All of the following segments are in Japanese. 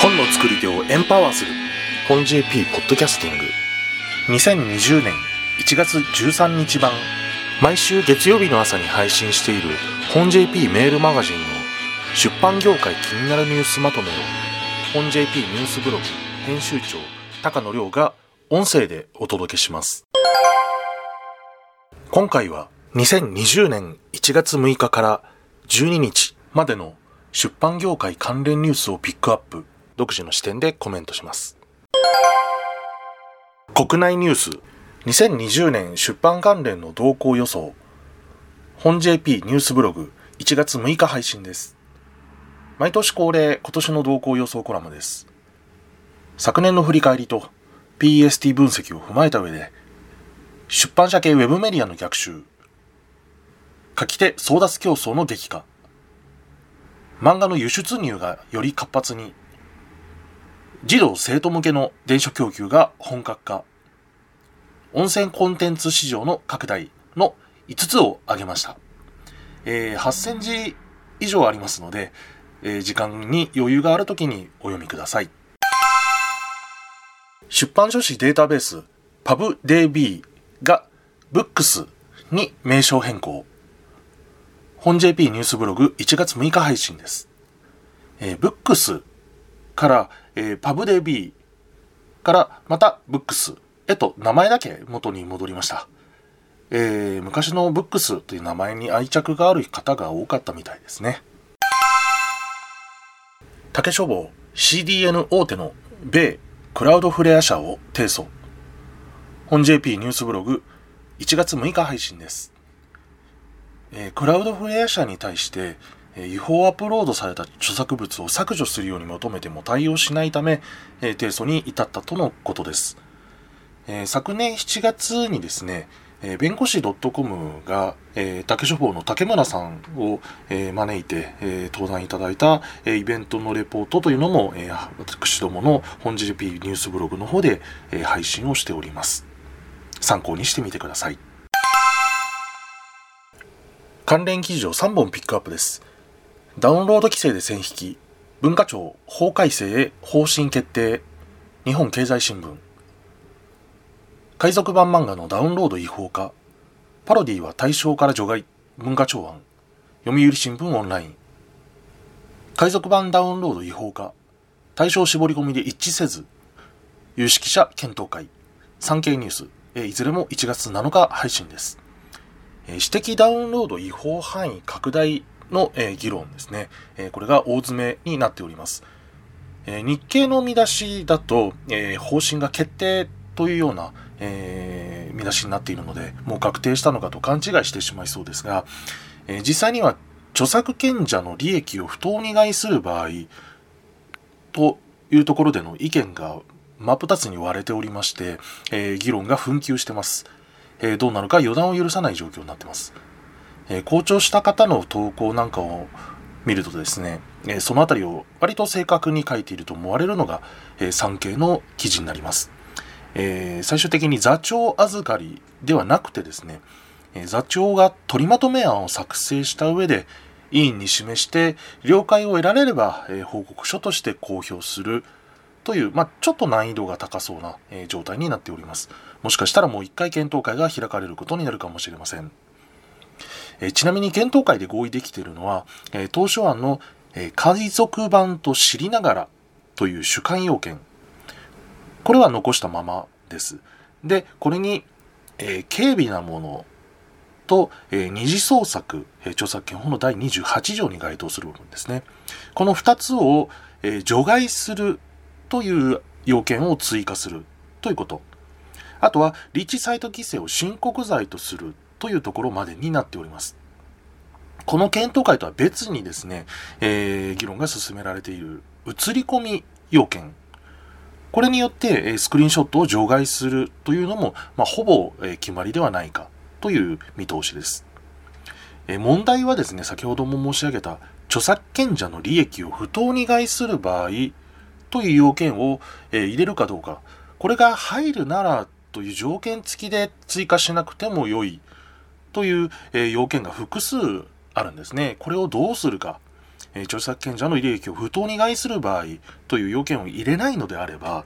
本の作り手をエンパワーする。本 JP ポッドキャスティング。2020年1月13日版毎週月曜日の朝に配信している本 JP メールマガジンの出版業界気になるニュースまとめを本 JP ニュースブログ編集長高野亮が音声でお届けします。今回は2020年1月6日から12日までの出版業界関連ニュースをピックアップ。独自の視点でコメントします。国内ニュース。2020年出版関連の動向予想。本 JP ニュースブログ。1月6日配信です。毎年恒例今年の動向予想コラムです。昨年の振り返りと PST 分析を踏まえた上で出版社系ウェブメディアの逆襲。書き手争奪競争の激化。漫画の輸出入がより活発に児童生徒向けの電書供給が本格化。温泉コンテンツ市場の拡大の5つを挙げました、えー、8000字以上ありますので、えー、時間に余裕がある時にお読みください。出版書士データベース PubDB が Books に名称変更。本 JP ニュースブログ1月6日配信です。えー、ブックスから、えー、パブデビーからまたブックスへと名前だけ元に戻りました。えー、昔のブックスという名前に愛着がある方が多かったみたいですね。竹書房 CDN 大手の米クラウドフレア社を提訴。本 JP ニュースブログ1月6日配信です。えー、クラウドフレア社に対して、えー、違法アップロードされた著作物を削除するように求めても対応しないため、えー、提訴に至ったとのことです。え、昨年7月にですね、え、弁護士 .com が、え、竹書房の竹村さんを、え、招いて、え、登壇いただいた、え、イベントのレポートというのも、え、私どもの本 GP ニュースブログの方で、え、配信をしております。参考にしてみてください。関連記事を3本ピックアップです。ダウンロード規制で線引き、文化庁法改正へ方針決定、日本経済新聞。海賊版漫画のダウンロード違法化、パロディは対象から除外、文化庁案、読売新聞オンライン。海賊版ダウンロード違法化、対象絞り込みで一致せず、有識者検討会、産経ニュース、いずれも1月7日配信です。私的ダウンロード違法範囲拡大の、議論ですね。これが大詰めになっております。日経の見出しだと、方針が決定というような、見出しになっているので、もう確定したのかと勘違いしてしまいそうですが、実際には著作権者の利益を不当に害する場合というところでの意見が真っ二つに割れておりまして、議論が紛糾してます。えー、どうなるか予断を許さない状況になってます。えー、校長した方の投稿なんかを見るとですね、え、そのあたりを割と正確に書いていると思われるのが、えー、産経の記事になります。え、最終的に座長預かりではなくてですね、え、座長が取りまとめ案を作成した上で、委員に示して了解を得られれば、え、報告書として公表するという、まあ、ちょっと難易度が高そうな、えー、状態になっております。もしかしたらもう一回検討会が開かれることになるかもしれません。えー、ちなみに検討会で合意できているのは、え、当初案の、え、海賊版と知りながらという主観要件。これは残したままです。で、これに、え、軽微なものと、えー、二次創作、えー、著作権法の第28条に該当する部分ですね。この2つを、えー、除外するという要件を追加するということ。あとは、立地サイト規制を申告罪とするというところまでになっております。この検討会とは別にですね、えー、議論が進められている映り込み要件。これによって、スクリーンショットを除外するというのも、まあ、ほぼ、決まりではないかという見通しです。問題はですね、先ほども申し上げた著作権者の利益を不当に害する場合、という要件を、え入れるかどうか。これが入るならという条件付きで追加しなくても良いという、え要件が複数あるんですね。これをどうするか。え著作権者の利益を不当に害する場合という要件を入れないのであれば、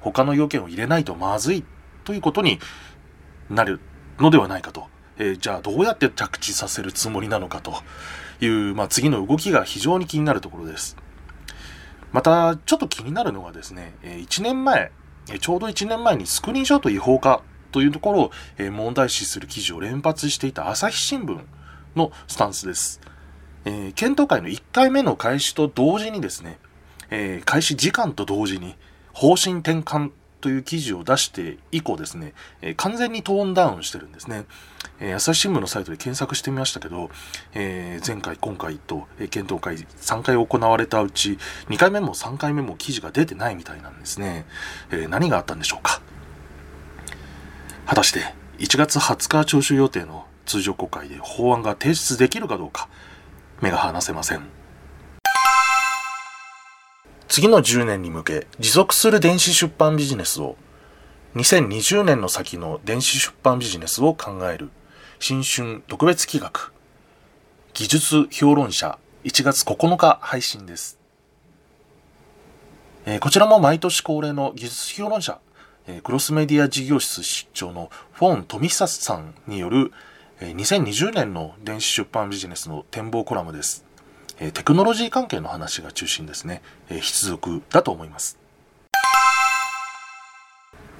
他の要件を入れないとまずいということになるのではないかと。えー、じゃあどうやって着地させるつもりなのかという、まあ、次の動きが非常に気になるところです。また、ちょっと気になるのがですね、1年前、ちょうど1年前にスクリーンショット違法化というところを問題視する記事を連発していた朝日新聞のスタンスです。えー、検討会の1回目の開始と同時にですね、えー、開始時間と同時に方針転換という記事を出して以降ですね、えー、完全にトーンダウンしてるんですね。えー、朝日新聞のサイトで検索してみましたけど、えー、前回、今回と、えー、検討会3回行われたうち、2回目も3回目も記事が出てないみたいなんですね。えー、何があったんでしょうか。果たして、1月20日聴取予定の通常国会で法案が提出できるかどうか、目が離せません。次の10年に向け持続する電子出版ビジネスを2020年の先の電子出版ビジネスを考える新春特別企画技術評論者1月9日配信です。えー、こちらも毎年恒例の技術評論者、えー、クロスメディア事業室出張のフォン富久さんによる2020年の電子出版ビジネスの展望コラムです。テクノロジー関係の話が中心ですね。必属だと思います。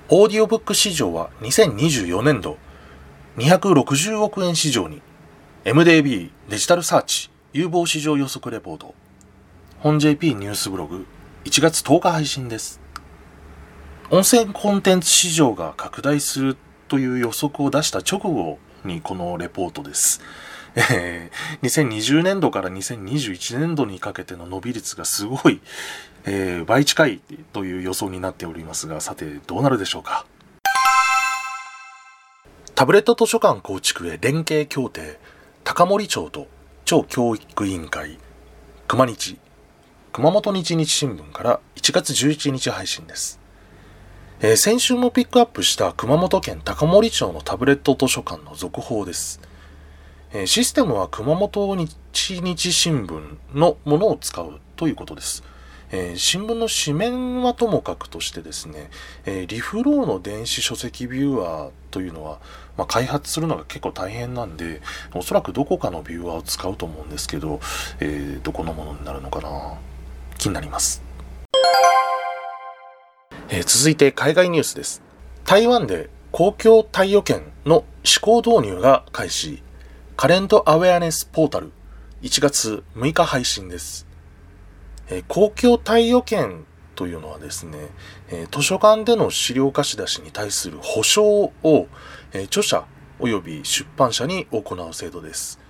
オーディオブック市場は2024年度260億円市場に MDB デジタルサーチ有望市場予測レポート本 JP ニュースブログ1月10日配信です。音声コンテンツ市場が拡大するという予測を出した直後にこのレポートです。えー、2020年度から2021年度にかけての伸び率がすごい、えー、倍近いという予想になっておりますが、さてどうなるでしょうか？タブレット図書館構築へ連携協定、高森町と町教育委員会、熊日、熊本日日新聞から1月11日配信です。えー、先週もピックアップした熊本県高森町のタブレット図書館の続報です。え、システムは熊本日日新聞のものを使うということです。え、新聞の紙面はともかくとしてですね、え、リフローの電子書籍ビューアーというのは、まあ、開発するのが結構大変なんで、おそらくどこかのビューアーを使うと思うんですけど、えー、どこのものになるのかな気になります。え、続いて海外ニュースです。台湾で公共貸与権の試行導入が開始。カレントアウェアネスポータル1月6日配信です。えー、公共貸与権というのはですね、え、図書館での資料貸し出しに対する保証を、え、著者及び出版社に行う制度です。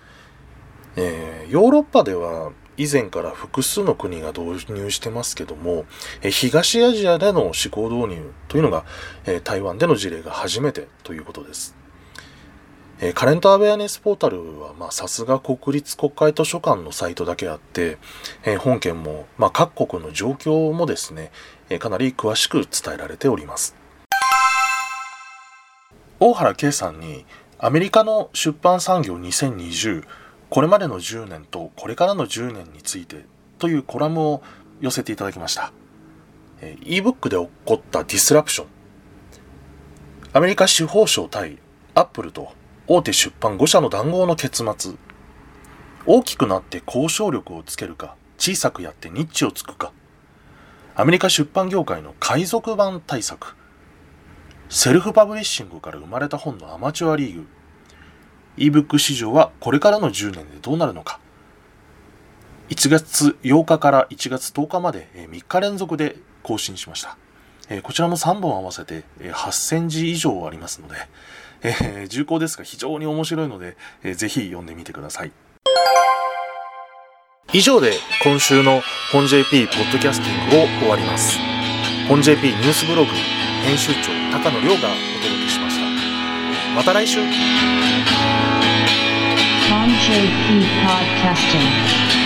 えヨーロッパでは以前から複数の国が導入してますけども、え東アジアでの試行導入というのが、え台湾での事例が初めてということです。えカレントアウェアネスポータルは、まあ、さすが国立国会図書館のサイトだけあって、え本件も、まあ、各国の状況もですね、えかなり詳しく伝えられております。大原圭さんに、アメリカの出版産業2020これまでの10年とこれからの10年についてというコラムを寄せていただきました。え ebook で起こったディスラプション。アメリカ司法省対アップルと大手出版5社の談合の結末。大きくなって交渉力をつけるか、小さくやってニッチをつくか。アメリカ出版業界の海賊版対策。セルフパブリッシングから生まれた本のアマチュアリーグ。ebook 市場はこれからの10年でどうなるのか。1月8日から1月10日まで3日連続で更新しました。こちらも3本合わせて8000字以上ありますので、え重厚ですが非常に面白いので、ぜひ読んでみてください。以上で今週の本 JP ポッドキャスティングを終わります。本 JP ニュースブログ編集長高野亮がお届けしました。また来週本 JP Podcasting